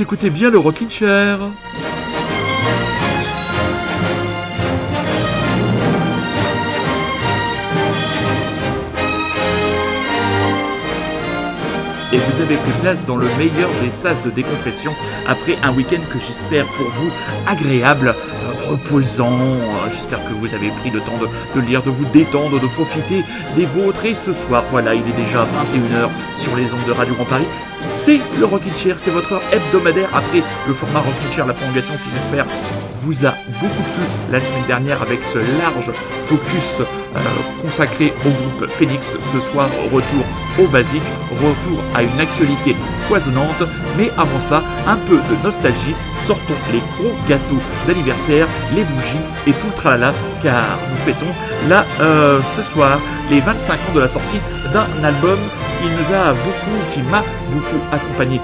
Écoutez bien le Rockin' Chair. et vous avez pris place dans le meilleur des sas de décompression après un week-end que j'espère pour vous agréable, reposant. J'espère que vous avez pris le temps de, lire, de vous détendre, de profiter des vôtres. Et ce soir, voilà, il est déjà 21h sur les ondes de Radio Grand Paris. C'est le Rockin' Chair, c'est votre heure hebdomadaire après le format Rockin' Chair, la prolongation qui j'espère vous a beaucoup plu la semaine dernière avec ce large focus euh, consacré au groupe Phoenix. Ce soir, retour au basique, retour à une actualité foisonnante, mais avant ça, un peu de nostalgie. Sortons les gros gâteaux d'anniversaire, les bougies et tout le tralala, car nous fêtons là euh, ce soir les 25 ans de la sortie d'un album qui nous a beaucoup, qui m'a beaucoup accompagné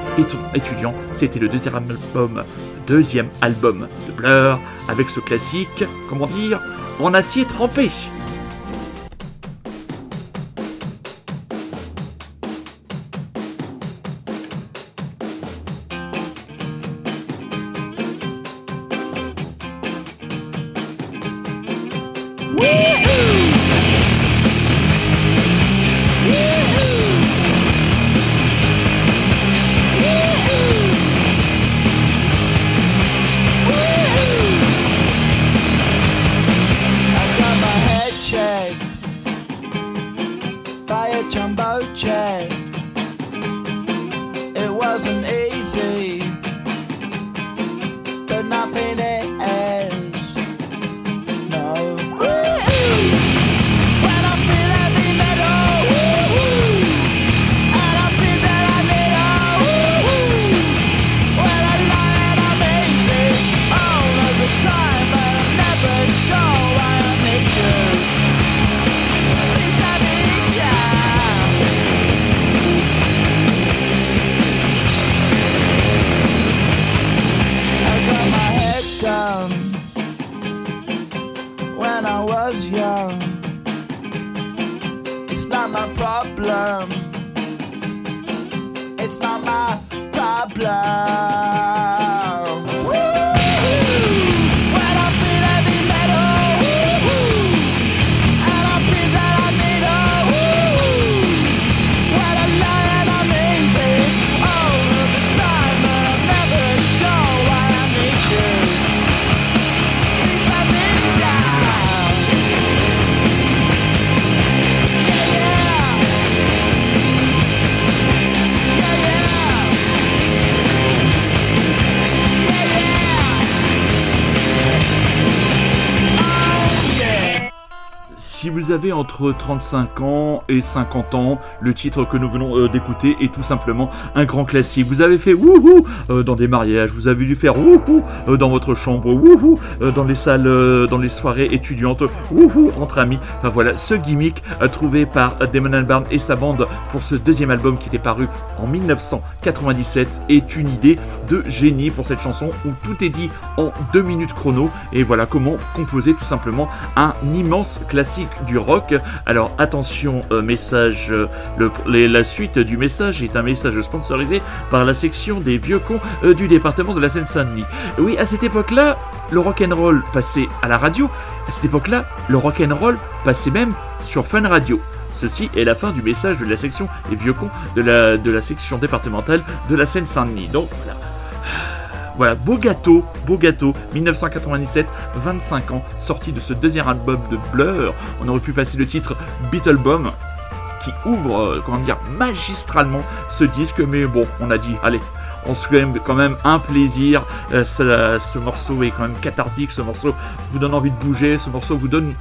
étudiant. C'était le deuxième album, deuxième album de Blur avec ce classique, comment dire, en acier trempé. Avez entre 35 ans et 50 ans, le titre que nous venons euh, d'écouter est tout simplement un grand classique. Vous avez fait wouhou euh, dans des mariages, vous avez dû faire wouhou euh, dans votre chambre, wouhou dans les salles, dans les soirées étudiantes, wouhou entre amis. Enfin voilà, ce gimmick trouvé par Damon Albarn et sa bande pour ce deuxième album qui était paru en 1997 est une idée de génie pour cette chanson où tout est dit en deux minutes chrono et voilà comment composer tout simplement un immense classique du rock. Alors attention, euh, message, euh, la suite du message est un message sponsorisé par la section des vieux cons euh, du département de la Seine-Saint-Denis. Oui, à cette époque-là, le rock and roll passait à la radio. À cette époque-là, le rock and roll passait même sur Fun Radio. Ceci est la fin du message de la section des vieux cons de la, de la section départementale de la Seine-Saint-Denis. Donc. Voilà, beau gâteau, beau gâteau, 1997, 25 ans, sorti de ce deuxième album de Blur. On aurait pu passer le titre Beetlebum, qui ouvre, euh, comment dire, magistralement ce disque, mais bon, on a dit, allez, on se fait quand même un plaisir. Euh, ce morceau est quand même cathartique, ce morceau vous donne envie de bouger, ce morceau vous donne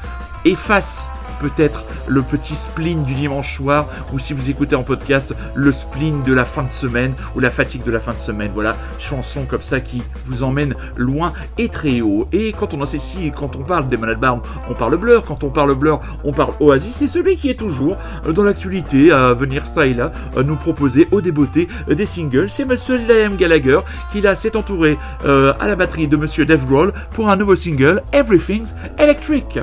efface peut-être le petit spleen du dimanche soir, ou si vous écoutez en podcast, le spleen de la fin de semaine, ou la fatigue de la fin de semaine. Voilà, chanson comme ça qui vous emmène loin et très haut. Et quand on si quand on parle des Malades Barn, on parle Blur, quand on parle Blur, on parle Oasis, c'est celui qui est toujours dans l'actualité à venir ça et là nous proposer au débeauté des singles. C'est Monsieur Liam Gallagher qui là s'est entouré euh, à la batterie de Monsieur Dave Grohl pour un nouveau single, Everything's Electric.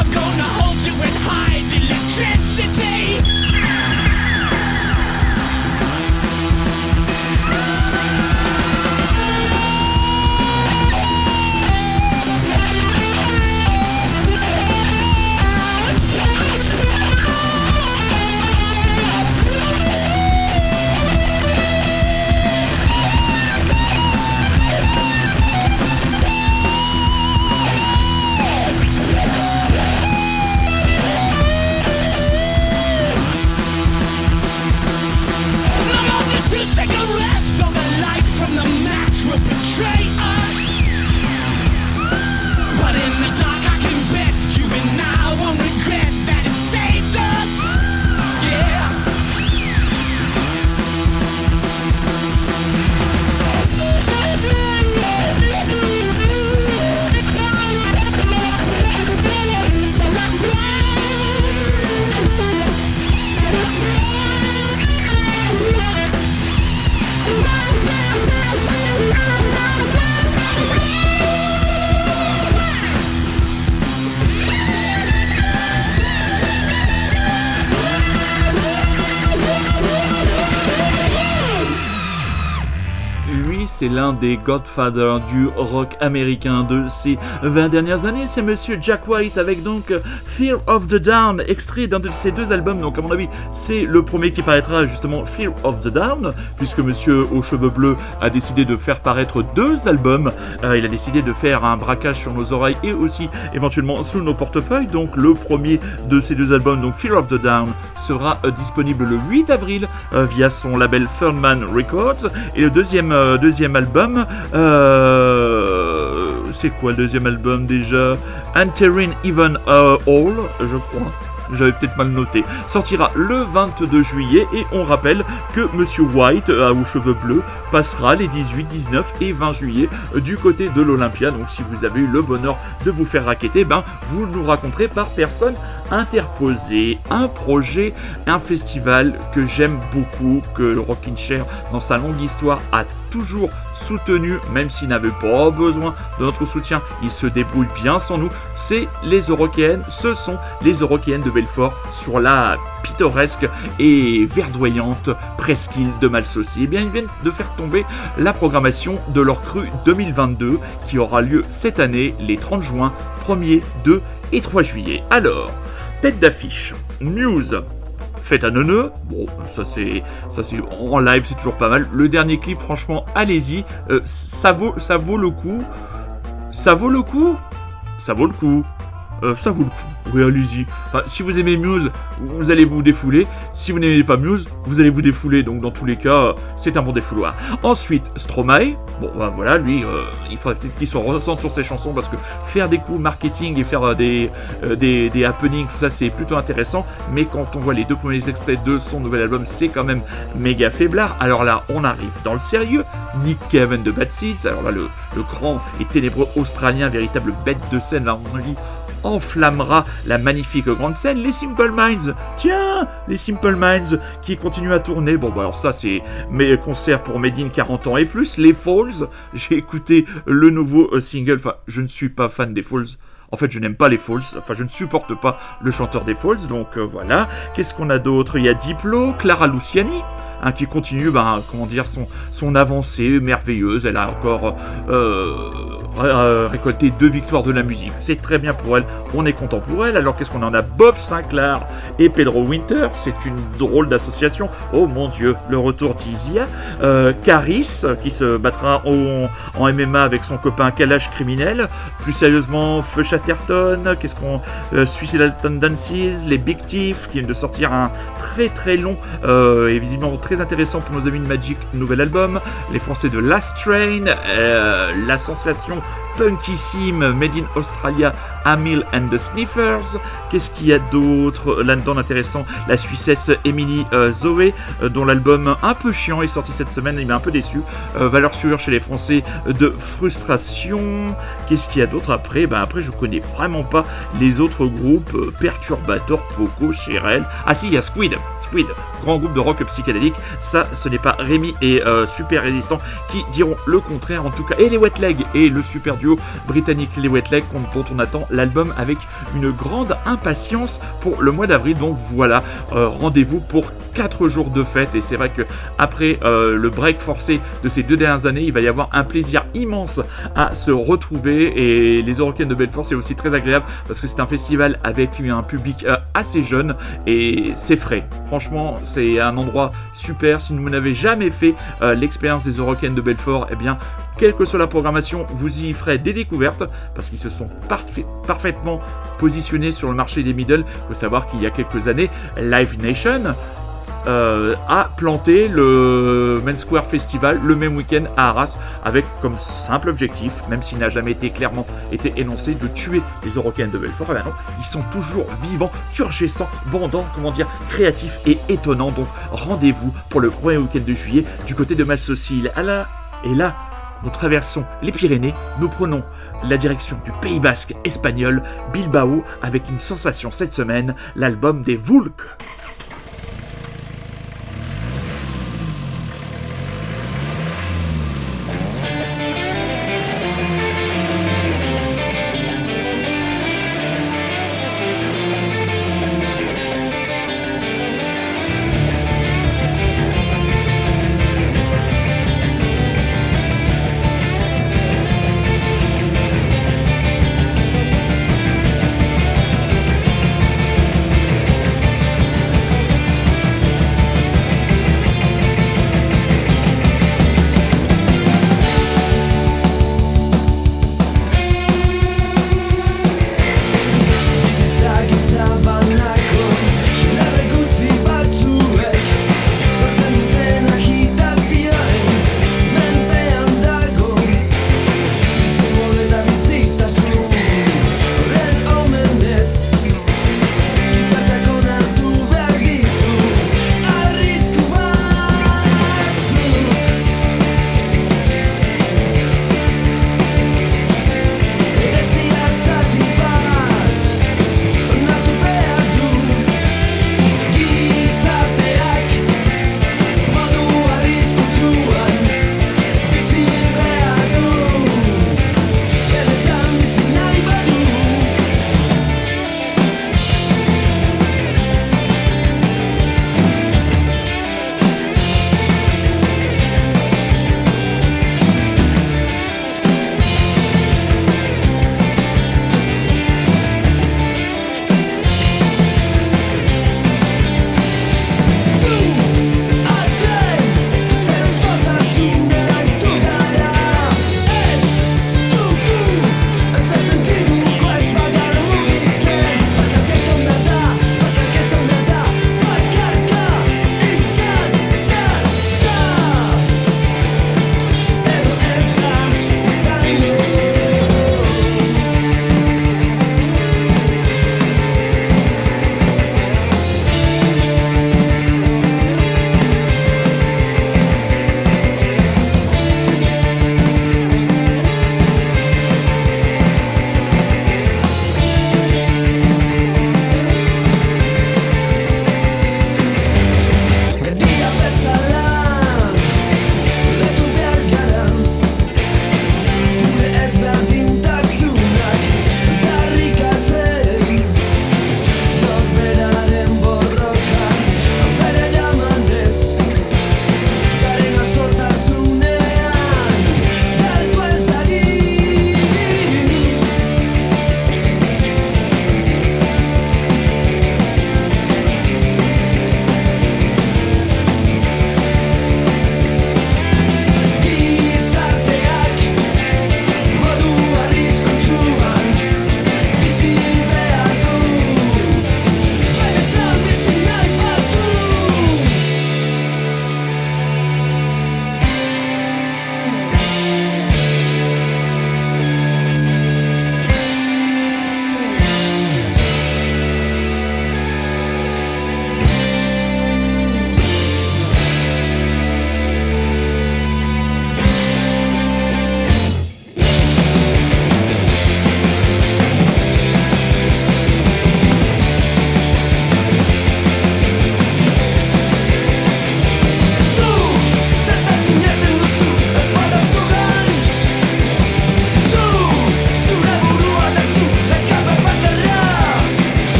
I'm gonna l'un des Godfathers du rock américain de ces 20 dernières années. C'est monsieur Jack White avec donc Fear of the Down, extrait d'un de ses deux albums. Donc, à mon avis, c'est le premier qui paraîtra justement Fear of the Down, puisque monsieur aux cheveux bleus a décidé de faire paraître deux albums. Euh, il a décidé de faire un braquage sur nos oreilles et aussi éventuellement sous nos portefeuilles. Donc, le premier de ces deux albums, donc Fear of the Down, sera euh, disponible le 8 avril euh, via son label Thurman Records. Et le deuxième, deuxième album. Euh, c'est quoi le deuxième album déjà? Entering Even All, je crois j'avais peut-être mal noté, sortira le 22 juillet et on rappelle que Monsieur White, euh, aux cheveux bleus, passera les 18, 19 et 20 juillet euh, du côté de l'Olympia. Donc si vous avez eu le bonheur de vous faire raqueter, ben vous nous raconterez par personne interposée. Un projet, un festival que j'aime beaucoup, que le Rockin' Chair dans sa longue histoire a toujours soutenu, même s'il n'avait pas besoin de notre soutien, il se débrouille bien sans nous. C'est les Eurokéennes, ce sont les Eurokéennes de Belfort sur la pittoresque et verdoyante presqu'île de Malsaucy. Eh bien, ils viennent de faire tomber la programmation de leur cru 2022 qui aura lieu cette année les 30 juin, 1er, 2 et 3 juillet. Alors, tête d'affiche, News, faites un neuneu. Bon, ça c'est, ça c'est en live, c'est toujours pas mal. Le dernier clip, franchement, allez-y, euh, ça vaut le coup. Ça vaut le coup. Ça vaut le coup. Euh, ça vaut le coup. Oui, allez-y. si vous aimez Muse, vous allez vous défouler. Si vous n'aimez pas Muse, vous allez vous défouler. Donc, dans tous les cas, c'est un bon défouloir. Ensuite, Stromae. Bon, bah, voilà, lui, euh, il faudrait peut-être qu'il soit ressente sur ses chansons parce que faire des coups marketing et faire euh, des, happenings, tout ça, c'est plutôt intéressant. Mais quand on voit les deux premiers extraits de son nouvel album, c'est quand même méga faiblard. Alors là, on arrive dans le sérieux. Nick Kevin de Bad Seeds. Alors là, le, grand et ténébreux australien, véritable bête de scène, là, on dit enflammera la magnifique grande scène. Les Simple Minds, tiens, les Simple Minds qui continuent à tourner. Bon, bah alors ça, c'est mes concerts pour Medine 40 ans et plus. Les Falls, j'ai écouté le nouveau euh, single. Enfin, je ne suis pas fan des Falls. En fait, je n'aime pas les Falls. Enfin, je ne supporte pas le chanteur des Falls. Donc euh, voilà. Qu'est-ce qu'on a d'autre? Il y a Diplo, Clara Luciani. Hein, qui continue, ben, comment dire, son, avancée merveilleuse. Elle a encore euh, euh, récolté deux victoires de la musique. C'est très bien pour elle. On est content pour elle. Alors qu'est-ce qu'on en a? Bob Sinclair et Pedro Winter. C'est une drôle d'association. Oh mon Dieu, le retour d'Isia. Euh, Caris qui se battra en, MMA avec son copain Kalash criminel. Plus sérieusement, Feu Chatterton. Qu'est-ce qu'on euh, Suicidal Tendencies, les Big Thief qui viennent de sortir un très très long et visiblement très très intéressant pour nos amis de Magic, nouvel album. Les Français de Last Train, euh, la sensation punkissime Made in Australia, Amil and the Sniffers. Qu'est-ce qu'il y a d'autre là-dedans d'intéressant? La Suissesse Emily euh, Zoé, euh, dont l'album un peu chiant est sorti cette semaine, il m'a un peu déçu. Euh, valeur sûre chez les Français de Frustration. Qu'est-ce qu'il y a d'autre après? Ben après, je connais vraiment pas les autres groupes. Perturbator, Poco, Cherel. Ah si, il y a Squid. Squid, grand groupe de rock psychédélique. Ça, ce n'est pas Rémi et Super Résistant qui diront le contraire en tout cas. Et les Wet Legs et le super duo britannique Les Wet Legs dont on attend l'album avec une grande impatience pour le mois d'avril. Donc voilà, euh, rendez-vous pour 4 jours de fête et c'est vrai que après euh, le break forcé de ces deux dernières années, il va y avoir un plaisir immense à se retrouver et les Eurocaines de Belfort c'est aussi très agréable parce que c'est un festival avec un public euh, assez jeune et c'est frais. Franchement, c'est un endroit super. Si vous n'avez jamais fait l'expérience des Eurocaines de Belfort, eh bien quelle que soit la programmation, vous y ferez des découvertes parce qu'ils se sont parfaitement positionnés sur le marché des middle. Il faut savoir qu'il y a quelques années, Live Nation euh, a planté le Main Square Festival le même week-end à Arras avec comme simple objectif, même s'il n'a jamais été clairement été énoncé, de tuer les Européens de Belfort. Eh ben non, ils sont toujours vivants, turgescents, bandants, comment dire, créatifs et étonnants. Donc rendez-vous pour le premier week-end de juillet du côté de Malsaucil. Et là, nous traversons les Pyrénées, nous prenons la direction du Pays Basque espagnol, Bilbao, avec une sensation cette semaine, l'album des Vulk.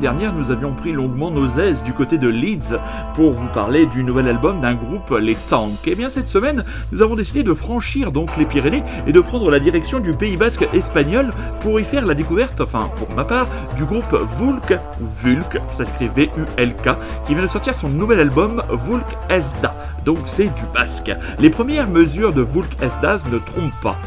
Dernière, nous avions pris longuement nos aises du côté de Leeds pour vous parler du nouvel album d'un groupe, les Tanks. Et eh bien cette semaine, nous avons décidé de franchir donc les Pyrénées et de prendre la direction du Pays Basque espagnol pour y faire la découverte, enfin pour ma part, du groupe Vulk, Vulk, ça s'écrit V-U-L-K, qui vient de sortir son nouvel album Vulk Esda. Donc c'est du basque. Les premières mesures de Vulk Esda ne trompent pas.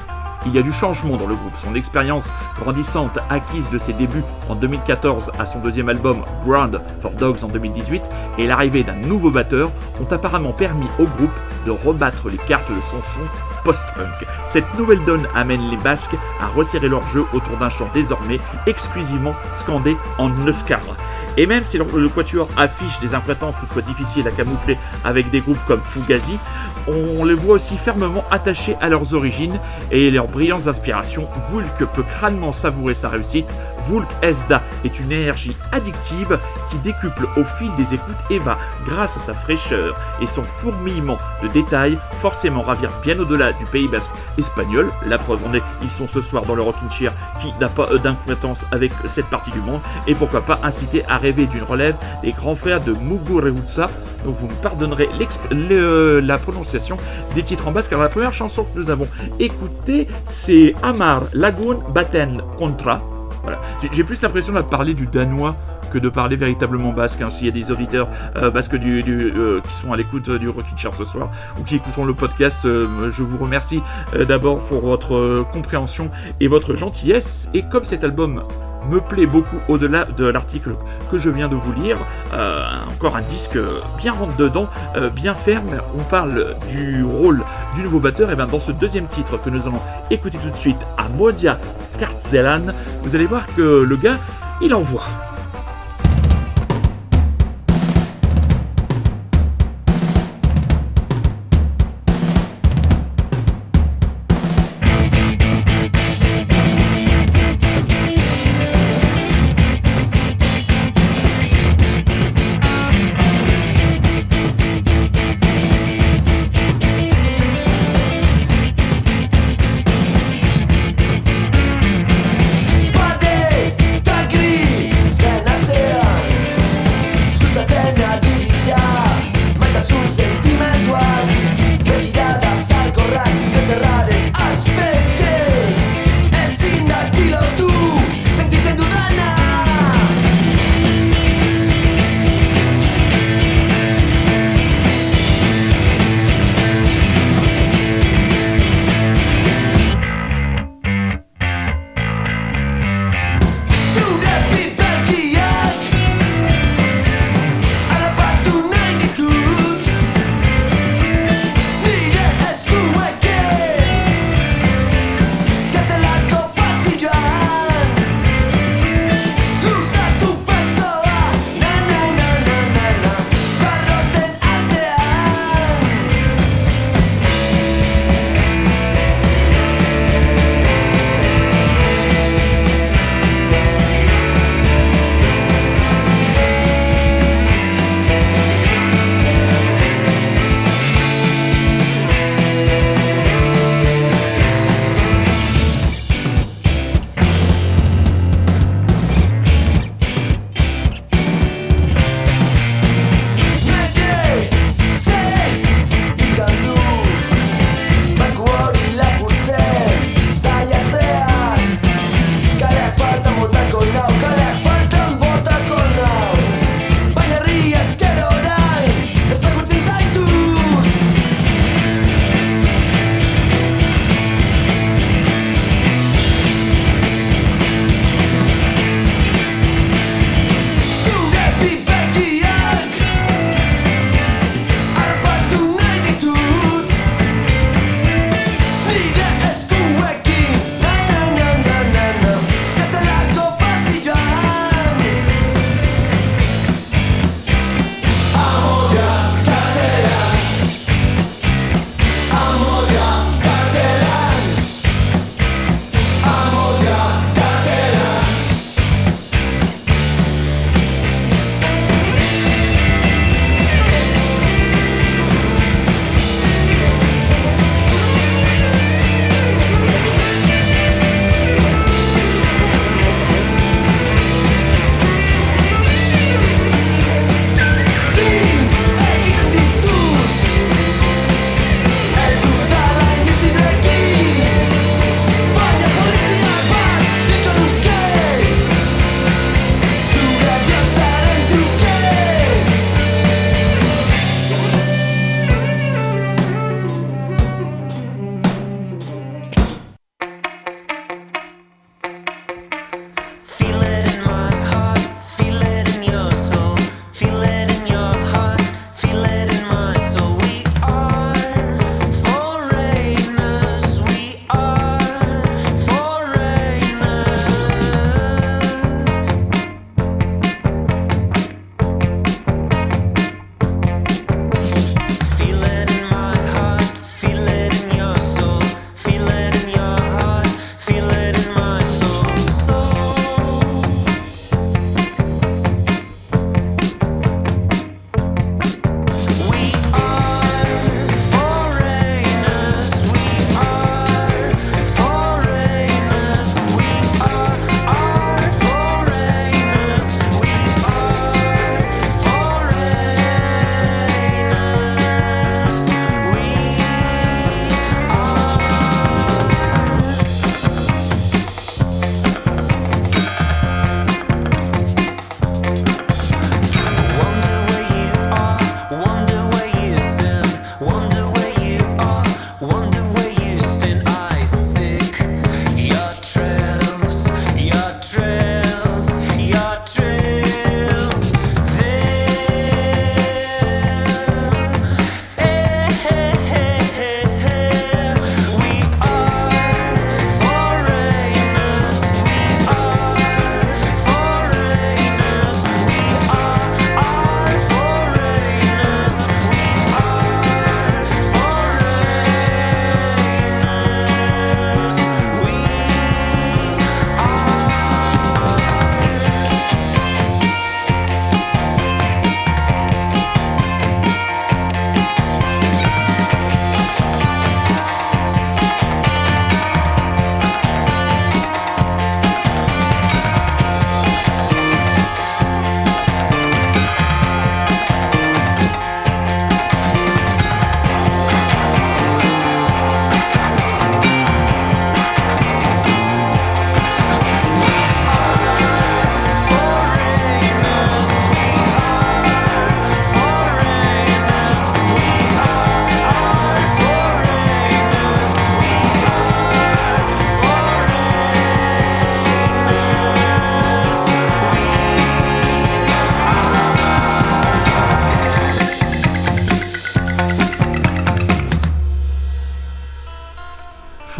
Il y a du changement dans le groupe. Son expérience grandissante acquise de ses débuts en 2014 à son deuxième album Ground for Dogs en 2018 et l'arrivée d'un nouveau batteur ont apparemment permis au groupe de rebattre les cartes de son son post-punk. Cette nouvelle donne amène les Basques à resserrer leur jeu autour d'un chant désormais exclusivement scandé en Euskara. Et même si le, Quatuor affiche des imprétences toutefois difficiles à camoufler avec des groupes comme Fugazi, on les voit aussi fermement attachés à leurs origines et leurs brillantes inspirations. Vulk peut crânement savourer sa réussite. Vulk Esda est une énergie addictive qui décuple au fil des écoutes et va, grâce à sa fraîcheur et son fourmillement de détails, forcément ravir bien au-delà du Pays Basque espagnol. La preuve en est, ils sont ce soir dans le Rockin' Chair qui n'a pas d'incompétence avec cette partie du monde et pourquoi pas inciter à rêver d'une relève des grands frères de Mugureutsa. Donc vous me pardonnerez la prononciation des titres en basque. Alors la première chanson que nous avons écoutée, c'est Amar Lagoon Baten Contra. J'ai plus l'impression de parler du danois que de parler véritablement basque. Hein. S'il y a des auditeurs euh, basques euh, qui sont à l'écoute du Rockin' Chair ce soir ou qui écouteront le podcast, euh, je vous remercie d'abord pour votre compréhension et votre gentillesse. Et comme cet album me plaît beaucoup au-delà de l'article que je viens de vous lire. encore un disque bien rentre dedans, bien ferme. On parle du rôle du nouveau batteur. Et bien dans ce deuxième titre que nous allons écouter tout de suite, à Modia Kartzelan, vous allez voir que le gars, il envoie.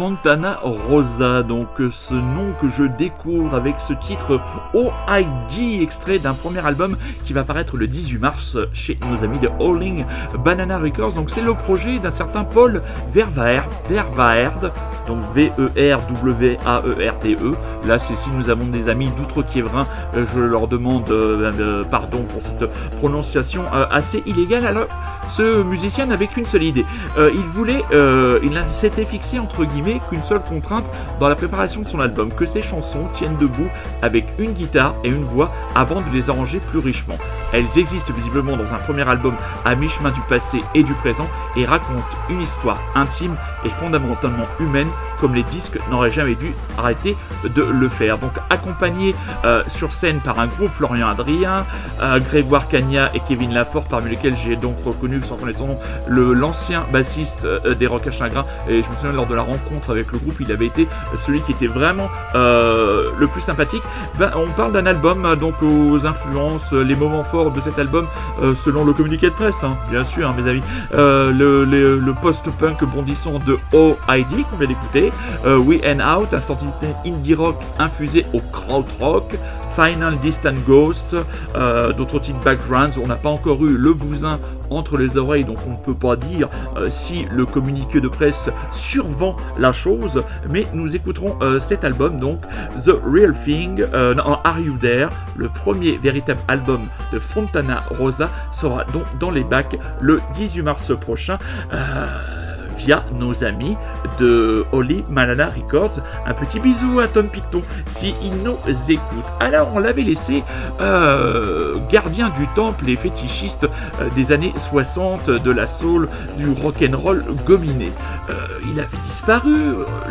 Fontana Rosa, donc ce nom que je découvre avec ce titre OID, extrait d'un premier album qui va paraître le 18 mars chez nos amis de Howling Banana Records. Donc c'est le projet d'un certain Paul Vervaerd, donc V-E-R-W-A-E-R-D-E. E. Là, c'est si nous avons des amis d'outre-Quiévrin, euh, je leur demande euh, pardon pour cette prononciation euh, assez illégale. Alors, ce musicien n'avait qu'une seule idée. il voulait, il s'était fixé entre guillemets qu'une seule contrainte dans la préparation de son album, que ses chansons tiennent debout avec une guitare et une voix avant de les arranger plus richement. Elles existent visiblement dans un premier album à mi-chemin du passé et du présent et racontent une histoire intime fondamentalement humaine comme les disques n'auraient jamais dû arrêter de le faire. Donc accompagné euh, sur scène par un groupe Florian Adrien, euh, Grégoire Cagna et Kevin Lafort, parmi lesquels j'ai donc reconnu, sans connaître son nom, l'ancien bassiste euh, des Rock à Chagrin. Et je me souviens lors de la rencontre avec le groupe, il avait été celui qui était vraiment le plus sympathique. Ben, on parle d'un album donc aux influences, les moments forts de cet album, selon le communiqué de presse, hein, bien sûr, hein, mes amis. le, le post-punk bondissant de OID qu'on vient d'écouter, euh, We and Out, instantané indie rock infusé au krautrock, Final Distant Ghost, euh, d'autres titres backgrounds. On n'a pas encore eu le bousin entre les oreilles, donc on ne peut pas dire euh, si le communiqué de presse survend la chose, mais nous écouterons cet album, donc The Real Thing, non, Are You There, le premier véritable album de Fontana Rosa, sera donc dans les bacs le 18 mars prochain via nos amis de Holy Malala Records. Un petit bisou à Tom Picton si il nous écoute. Alors on l'avait laissé euh, gardien du temple et fétichiste euh, des années 60 de la soul, du rock and roll gominé. Euh, il avait disparu.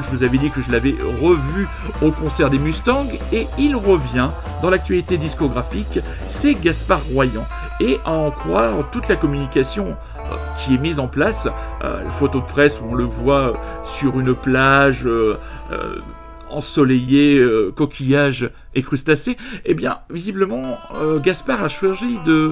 Je vous avais dit que je l'avais revu au concert des Mustangs et il revient dans l'actualité discographique. C'est Gaspard Royan et à en croire toute la communication qui est mise en place. Euh, photo de presse où on le voit sur une plage euh, euh, ensoleillée, coquillage et crustacés. Eh bien, visiblement, Gaspard a choisi de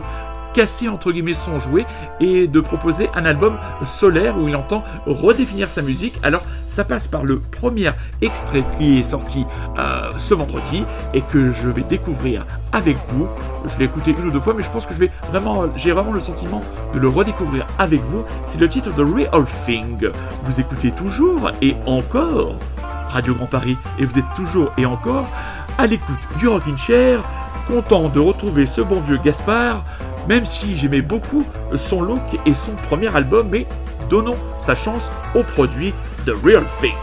casser entre guillemets son jouet et de proposer un album solaire où il entend redéfinir sa musique. Alors ça passe par le premier extrait qui est sorti euh, ce vendredi et que je vais découvrir avec vous. Je l'ai écouté une ou deux fois mais je pense que je vais vraiment, j'ai vraiment le sentiment de le redécouvrir avec vous. C'est le titre de Real Thing. Vous écoutez toujours et encore Radio Grand Paris et vous êtes toujours et encore à l'écoute du Rockin' Chair content de retrouver ce bon vieux Gaspard même si j'aimais beaucoup son look et son premier album, mais donnons sa chance au produit The Real Thing.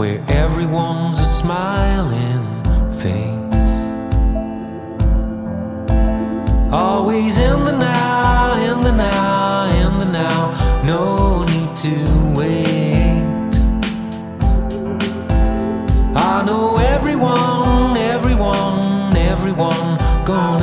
where everyone's a smiling face. Always in the now, in the now, in the now, no need to wait. I know everyone, everyone, everyone gone.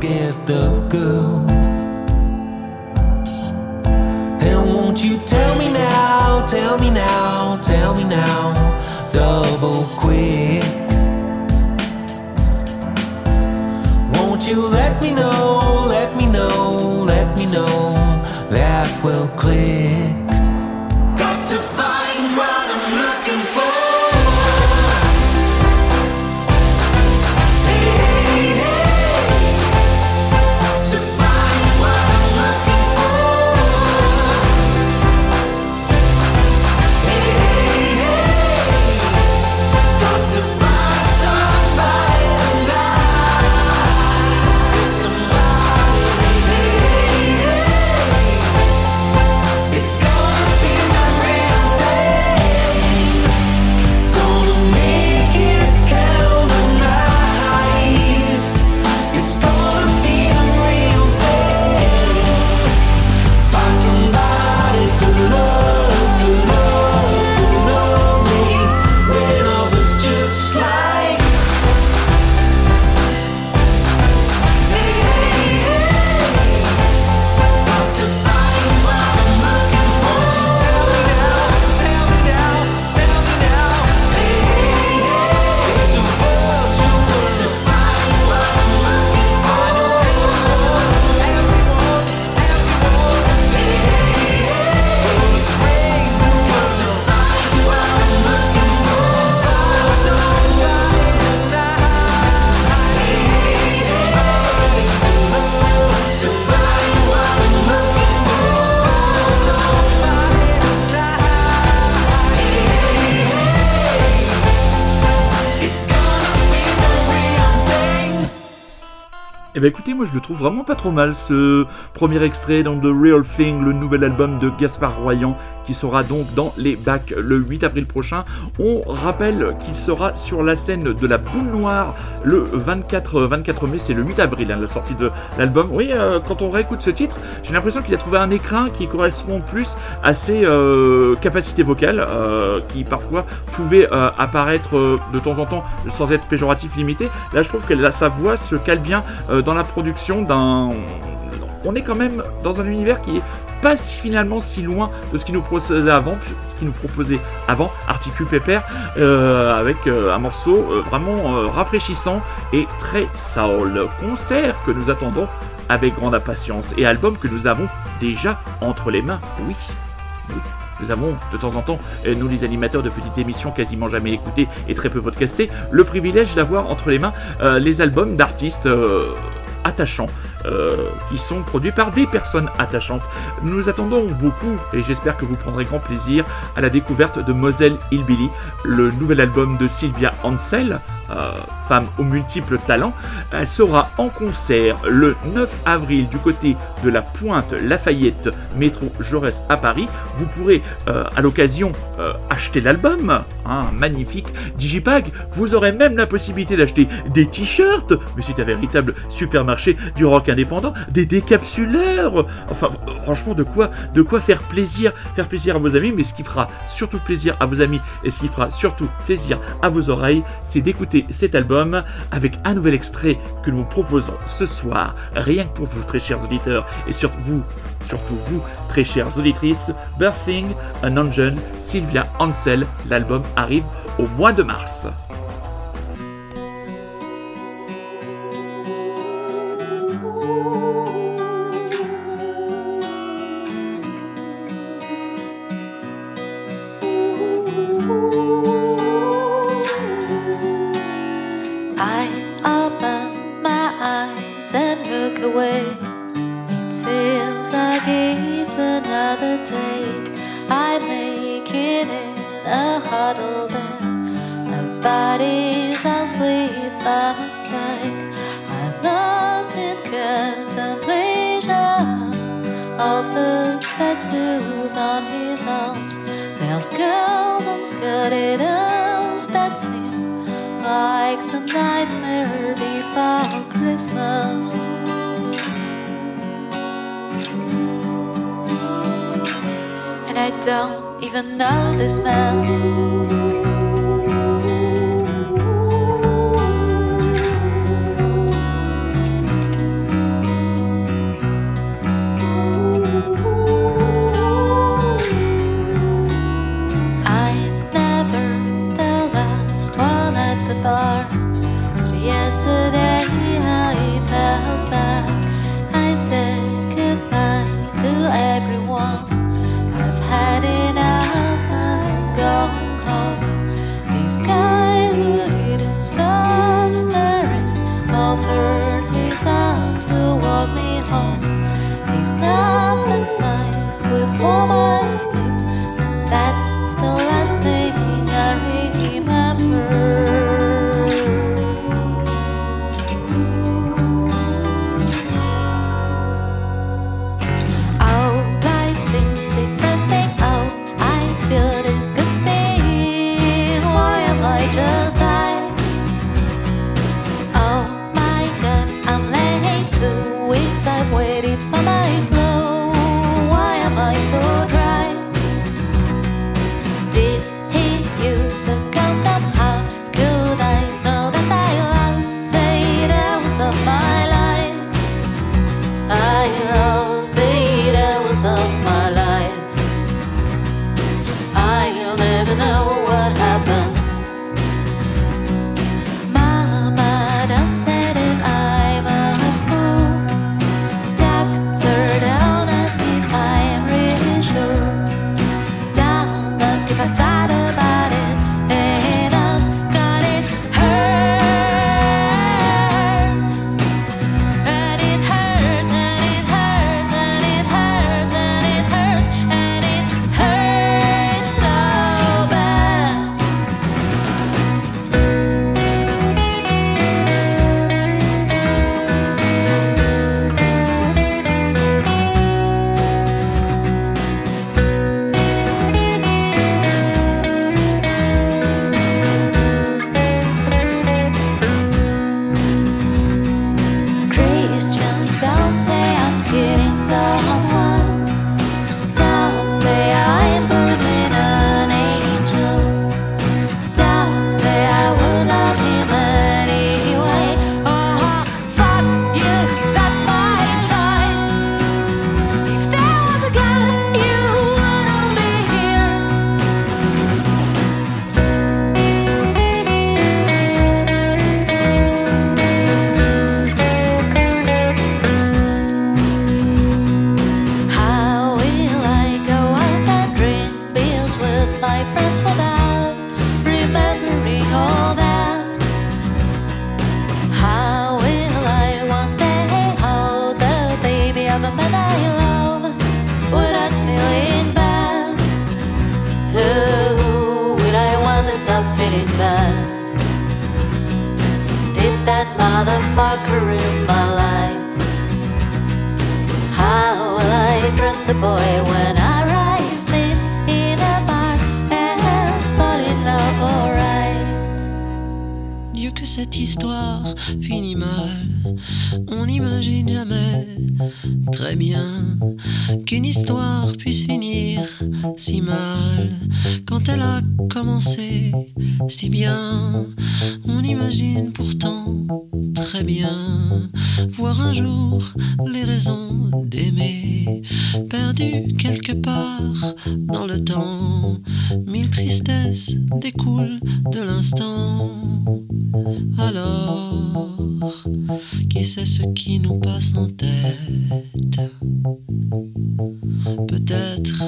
get the girl. And won't you tell me now, tell me now, tell me now, double quick. Won't you let me know, let me know, let me know that will clear. Eh ben écoutez, moi je le trouve vraiment pas trop mal ce premier extrait dans The Real Thing, le nouvel album de Gaspard Royan qui sera donc dans les bacs le 8 avril prochain. On rappelle qu'il sera sur la scène de la boule noire le 24, 24 mai, c'est le 8 avril hein, la sortie de l'album. Oui, euh, quand on réécoute ce titre, j'ai l'impression qu'il a trouvé un écrin qui correspond plus à ses euh, capacités vocales euh, qui parfois pouvaient apparaître de temps en temps sans être péjoratif limité. Là je trouve que sa voix se cale bien dans la production d'un. On est quand même dans un univers qui est pas finalement si loin de ce qu'il nous proposait avant, ce nous proposait avant, Articule Pepper, euh, avec euh, un morceau euh, vraiment rafraîchissant et très soul. Concert que nous attendons avec grande impatience et album que nous avons déjà entre les mains. Oui, oui. Nous avons de temps en temps, nous les animateurs de petites émissions quasiment jamais écoutées et très peu podcastées, le privilège d'avoir entre les mains les albums d'artistes attachants euh, qui sont produits par des personnes attachantes. Nous attendons beaucoup, et j'espère que vous prendrez grand plaisir, à la découverte de Moselle Hillbilly, le nouvel album de Sylvia Ansel, euh, femme aux multiples talents. Elle sera en concert le 9 avril du côté de la Pointe Lafayette, métro Jaurès à Paris. Vous pourrez euh, à l'occasion acheter l'album, hein, magnifique Digipag. Vous aurez même la possibilité d'acheter des t-shirts, mais c'est un véritable supermarché du rock indépendants, des décapsuleurs. Enfin, franchement, de quoi, de quoi faire plaisir, faire plaisir à vos amis. Mais ce qui fera surtout plaisir à vos amis et ce qui fera surtout plaisir à vos oreilles, c'est d'écouter cet album avec un nouvel extrait que nous vous proposons ce soir, rien que pour vous, très chers auditeurs, et surtout vous, surtout vous, très chères auditrices, Birthing an Angel, Sylvia Ansel. L'album arrive au mois de mars. It seems like it's another day. I'm it in a huddle that my asleep by my side. I'm lost in contemplation of the tattoos on his arms. There's girls and skirted up. down even now this man. A boy when I rise made in a bar and fall in love alright. Dieu que cette histoire finit mal. On n'imagine jamais très bien qu'une histoire puisse finir si mal. Quand elle a commencé si bien, on imagine pourtant très bien voir un jour les raisons d'aimer perdues quelque part dans le temps. Mille tristesses découlent de l'instant. Alors, qui sait ce qui nous passe en tête Peut-être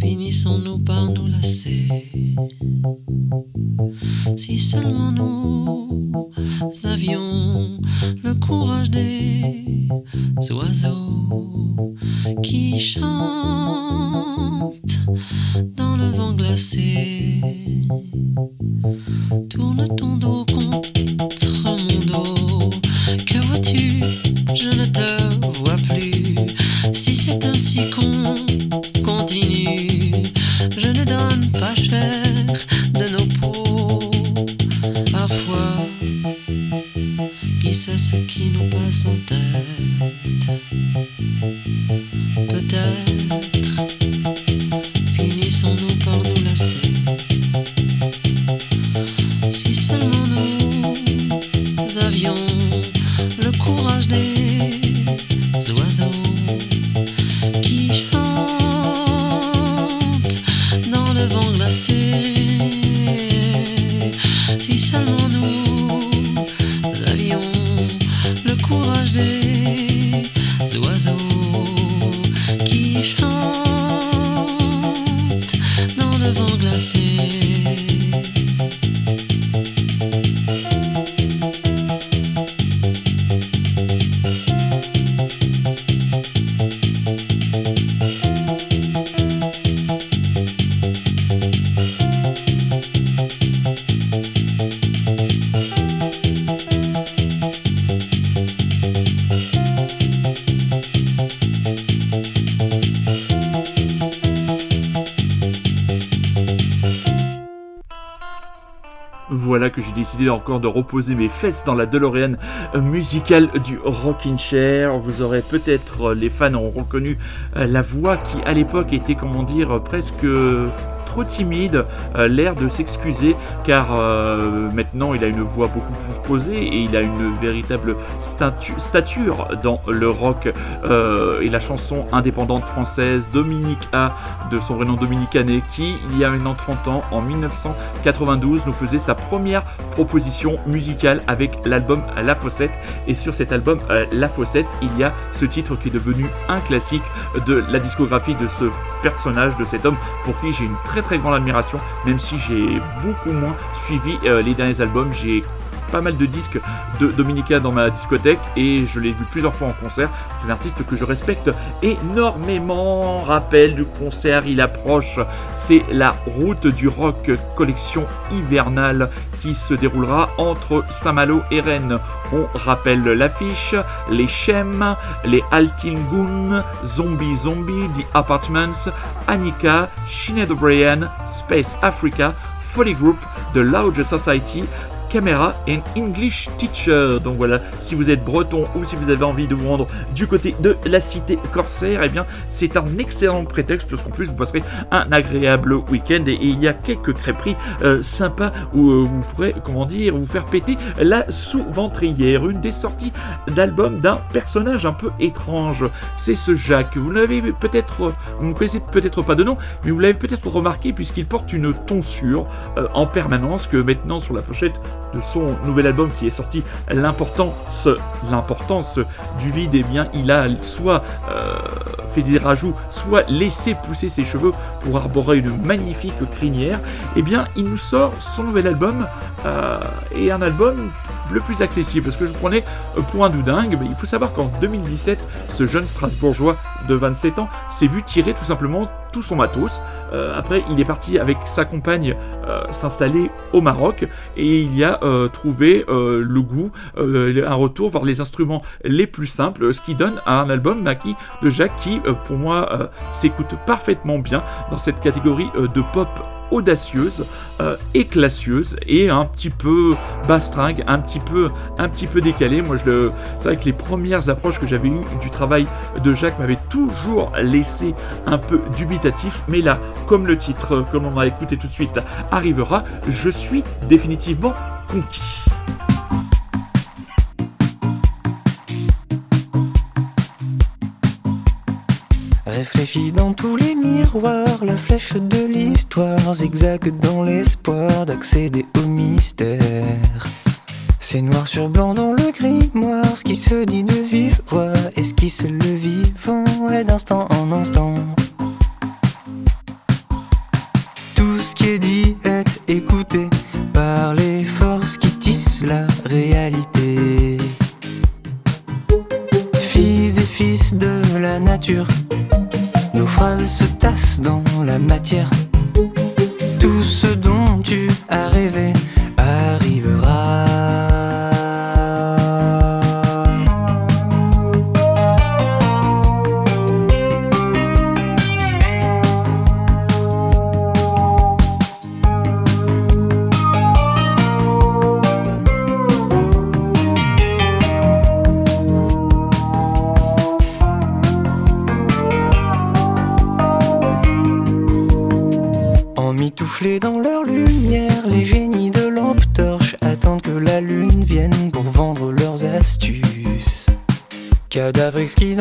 finissons-nous par nous lasser. Si seulement nous décidé encore de reposer mes fesses dans la DeLorean euh, musicale du Rockin' Chair. Vous aurez peut-être, euh, les fans ont reconnu euh, la voix qui à l'époque était, comment dire, presque trop timide, euh, l'air de s'excuser car euh, maintenant il a une voix beaucoup plus posée et il a une véritable statu- stature dans le rock. Euh, et la chanson indépendante française Dominique A de son vrai nom Dominique Anet qui il y a maintenant 30 ans en 1992 nous faisait sa première proposition musicale avec l'album La Fossette. Et sur cet album La Fossette il y a ce titre qui est devenu un classique de la discographie de ce personnage de cet homme pour qui j'ai une très très grande admiration même si j'ai beaucoup moins suivi euh, les derniers albums. J'ai pas mal de disques de Dominica dans ma discothèque et je l'ai vu plusieurs fois en concert. C'est un artiste que je respecte énormément. Rappel du concert, il approche. C'est la route du rock collection hivernale qui se déroulera entre Saint-Malo et Rennes. On rappelle l'affiche, les Chem, les Altingun, Zombie Zombie, The Apartments, Annika, Sinead O'Brien, Space Africa, Folly Group, The Lounge Society, Camera and English Teacher. Donc voilà, si vous êtes breton ou si vous avez envie de vous rendre du côté de la cité corsaire, eh bien c'est un excellent prétexte parce qu'en plus vous passerez un agréable week-end et, il y a quelques crêperies euh, sympas où euh, vous pourrez, comment dire, vous faire péter la sous-ventrière. Une des sorties d'album d'un personnage un peu étrange. C'est ce Jacques. Vous l'avez peut-être, vous ne connaissez peut-être pas de nom, mais vous l'avez peut-être remarqué puisqu'il porte une tonsure euh, en permanence que maintenant sur la pochette de son nouvel album qui est sorti, l'importance, l'importance du vide, eh bien, il a soit euh, fait des rajouts, soit laissé pousser ses cheveux pour arborer une magnifique crinière. Eh bien, il nous sort son nouvel album euh, et un album le plus accessible parce que je prenais pour un doudingue. Mais il faut savoir qu'en 2017, ce jeune Strasbourgeois de 27 ans s'est vu tirer tout simplement tout son matos. Euh, après, il est parti avec sa compagne euh, s'installer au Maroc et il y a euh, trouvé le goût, un retour vers les instruments les plus simples, ce qui donne un album Maki de Jacques qui, pour moi, s'écoute parfaitement bien dans cette catégorie de pop audacieuse euh, et classieuse et un petit peu bastringue, un petit peu, un petit peu décalé. Moi, je le, c'est vrai que les premières approches que j'avais eues du travail de Jacques m'avaient toujours laissé un peu dubitatif, mais là, comme le titre euh, que l'on va écouter tout de suite arrivera, je suis définitivement conquis. Réfléchis dans tous les miroirs, la flèche de l'histoire zigzague dans l'espoir d'accéder au mystère. C'est noir sur blanc dans le grimoire, ce qui se dit de vive voix, esquisse le vivant et d'instant en instant. Tout ce qui est dit est écouté par les forces qui tissent la réalité. Fils et fils de la nature, se tassent dans la matière. Tout ce dont Cadavre exquis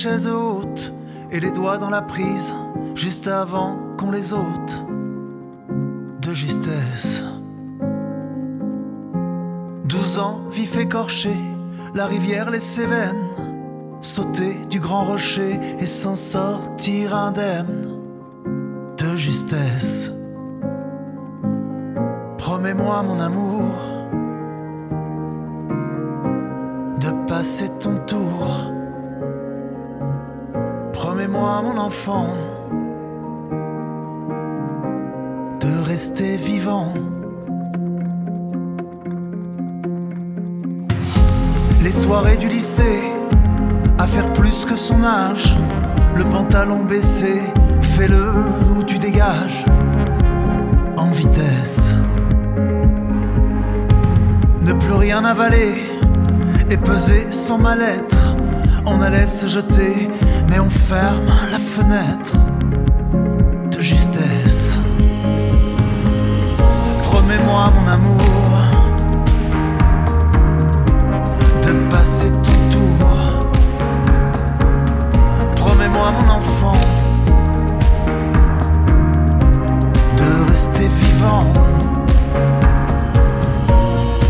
chaise haute, et les doigts dans la prise, juste avant qu'on les ôte. De justesse. Douze ans, vif écorché, la rivière les Cévennes, sauter du grand rocher et s'en sortir indemne. De justesse. Promets-moi mon amour de passer ton tour. Promets-moi, mon enfant, de rester vivant. Les soirées du lycée, à faire plus que son âge, le pantalon baissé, fais-le ou tu dégages, en vitesse. Ne plus rien avaler et peser sans mal-être on allait se jeter, mais on ferme la fenêtre de justesse. Promets-moi, mon amour, de passer ton tour. Promets-moi, mon enfant, de rester vivant.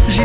J'y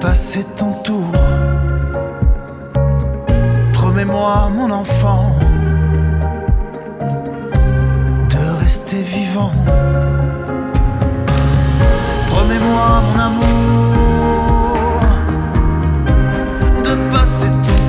passer ton tour. Promets-moi mon enfant, de rester vivant. Promets-moi mon amour de passer ton tour.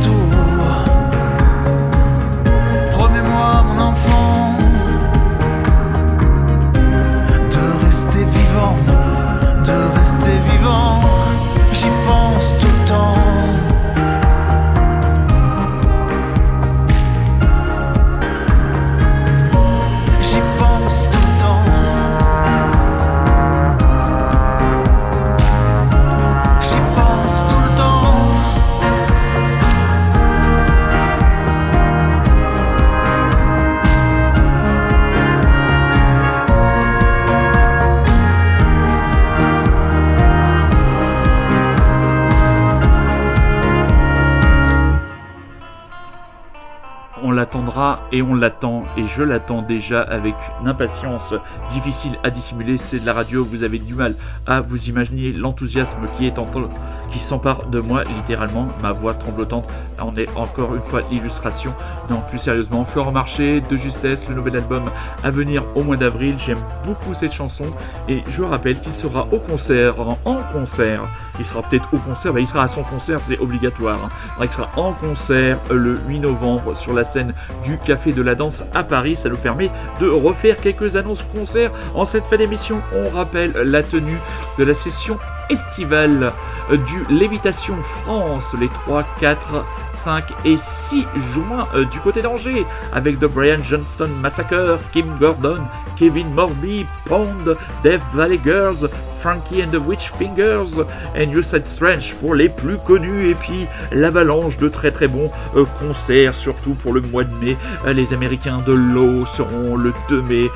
Et on l'attend et je l'attends déjà avec une impatience difficile à dissimuler. C'est de la radio, vous avez du mal à vous imaginer l'enthousiasme qui en s'empare de moi littéralement, ma voix tremblotante. On est encore une fois l'illustration. Non, plus sérieusement, Florent Marché, De Justesse, le nouvel album à venir au mois d'avril. J'aime beaucoup cette chanson et je rappelle qu'il sera au concert, en concert. Il sera peut-être au concert, bah, il sera à son concert, c'est obligatoire. hein. Il sera en concert le 8 novembre sur la scène du Café de la Danse à Paris. Ça nous permet de refaire quelques annonces concerts en cette fin d'émission. On rappelle la tenue de la session estivale du Lévitation France les 3, 4, 5 et 6 juin euh, du côté d'Angers avec The Brian Johnston Massacre, Kim Gordon, Kevin Morby, Pond, Death Valley Girls, Frankie and the Witch Fingers et You Said Strange pour les plus connus et puis l'avalanche de très très bons euh, concerts surtout pour le mois de mai. Euh, les Américains de Low seront le 2 mai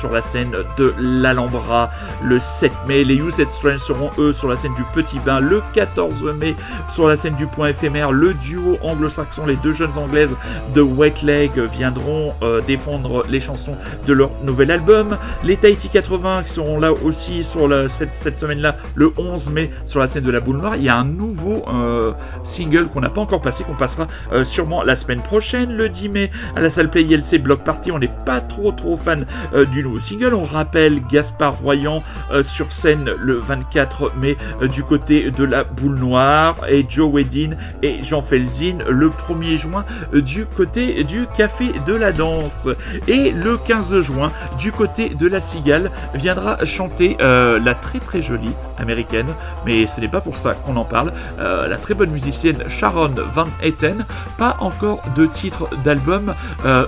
sur la scène de l'Alhambra, le 7 mai les You Strange seront eux sur la scène du Petit Bain le 14 mai sur la scène du Point éphémère le duo anglo-saxon les deux jeunes anglaises de Wet Leg viendront euh, défendre les chansons de leur nouvel album. Les Tahiti 80 qui seront là aussi sur la- cette, cette semaine-là, le 11 mai, sur la scène de la boule noire. Il y a un nouveau euh, single qu'on n'a pas encore passé, qu'on passera euh, sûrement la semaine prochaine, le 10 mai, à la salle Play ILC Block Party. On n'est pas trop trop fan du nouveau single. On rappelle Gaspard Royan sur scène le 24 mai euh, du côté de la boule noire et Joe Wedin et Jean Felzin le 1er juin euh, du côté du Café de la Danse. Et le 15 juin, du côté de la Cigale, viendra chanter euh, la très très jolie américaine, mais ce n'est pas pour ça qu'on en parle, la très bonne musicienne Sharon Van Etten. Pas encore de titre d'album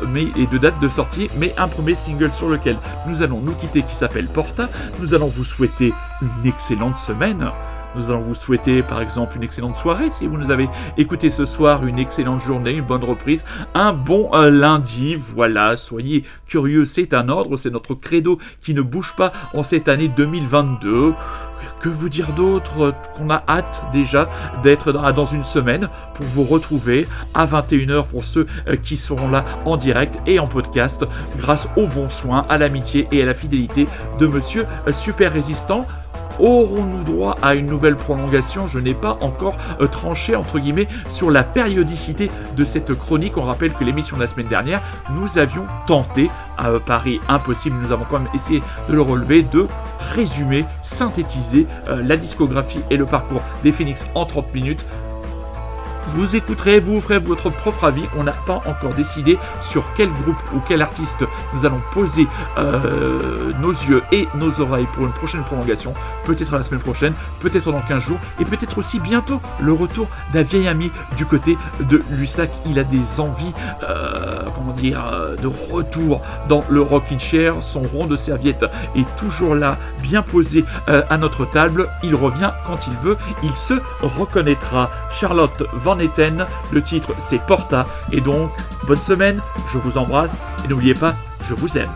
mais, et de date de sortie, mais un premier single sur lequel nous allons nous quitter qui s'appelle Porta. Nous allons vous souhaiter une excellente semaine. Nous allons vous souhaiter par exemple une excellente soirée si vous nous avez écouté ce soir, une excellente journée, une bonne reprise, un bon euh, lundi. Voilà, soyez curieux, c'est un ordre, c'est notre credo qui ne bouge pas en cette année 2022. Que vous dire d'autre euh, qu'on a hâte déjà d'être dans, une semaine pour vous retrouver à 21h pour ceux euh, qui seront là en direct et en podcast grâce aux bons soins, à l'amitié et à la fidélité de monsieur Super Résistant. Aurons-nous droit à une nouvelle prolongation? Je n'ai pas encore euh, tranché entre guillemets sur la périodicité de cette chronique. On rappelle que l'émission de la semaine dernière, nous avions tenté, à euh, Paris impossible, nous avons quand même essayé de le relever, de résumer, synthétiser euh, la discographie et le parcours des Phoenix en 30 minutes. Vous écouterez, vous ferez votre propre avis. On n'a pas encore décidé sur quel groupe ou quel artiste nous allons poser euh, nos yeux et nos oreilles pour une prochaine prolongation. Peut-être la semaine prochaine, peut-être dans 15 jours, et peut-être aussi bientôt le retour d'un vieil ami du côté de Lussac. Il a des envies, euh, comment dire, euh, de retour dans le rocking chair. Son rond de serviette est toujours là, bien posé à notre table. Il revient quand il veut, il se reconnaîtra. Charlotte Le titre c'est Porta. Et donc, bonne semaine, je vous embrasse et n'oubliez pas, je vous aime.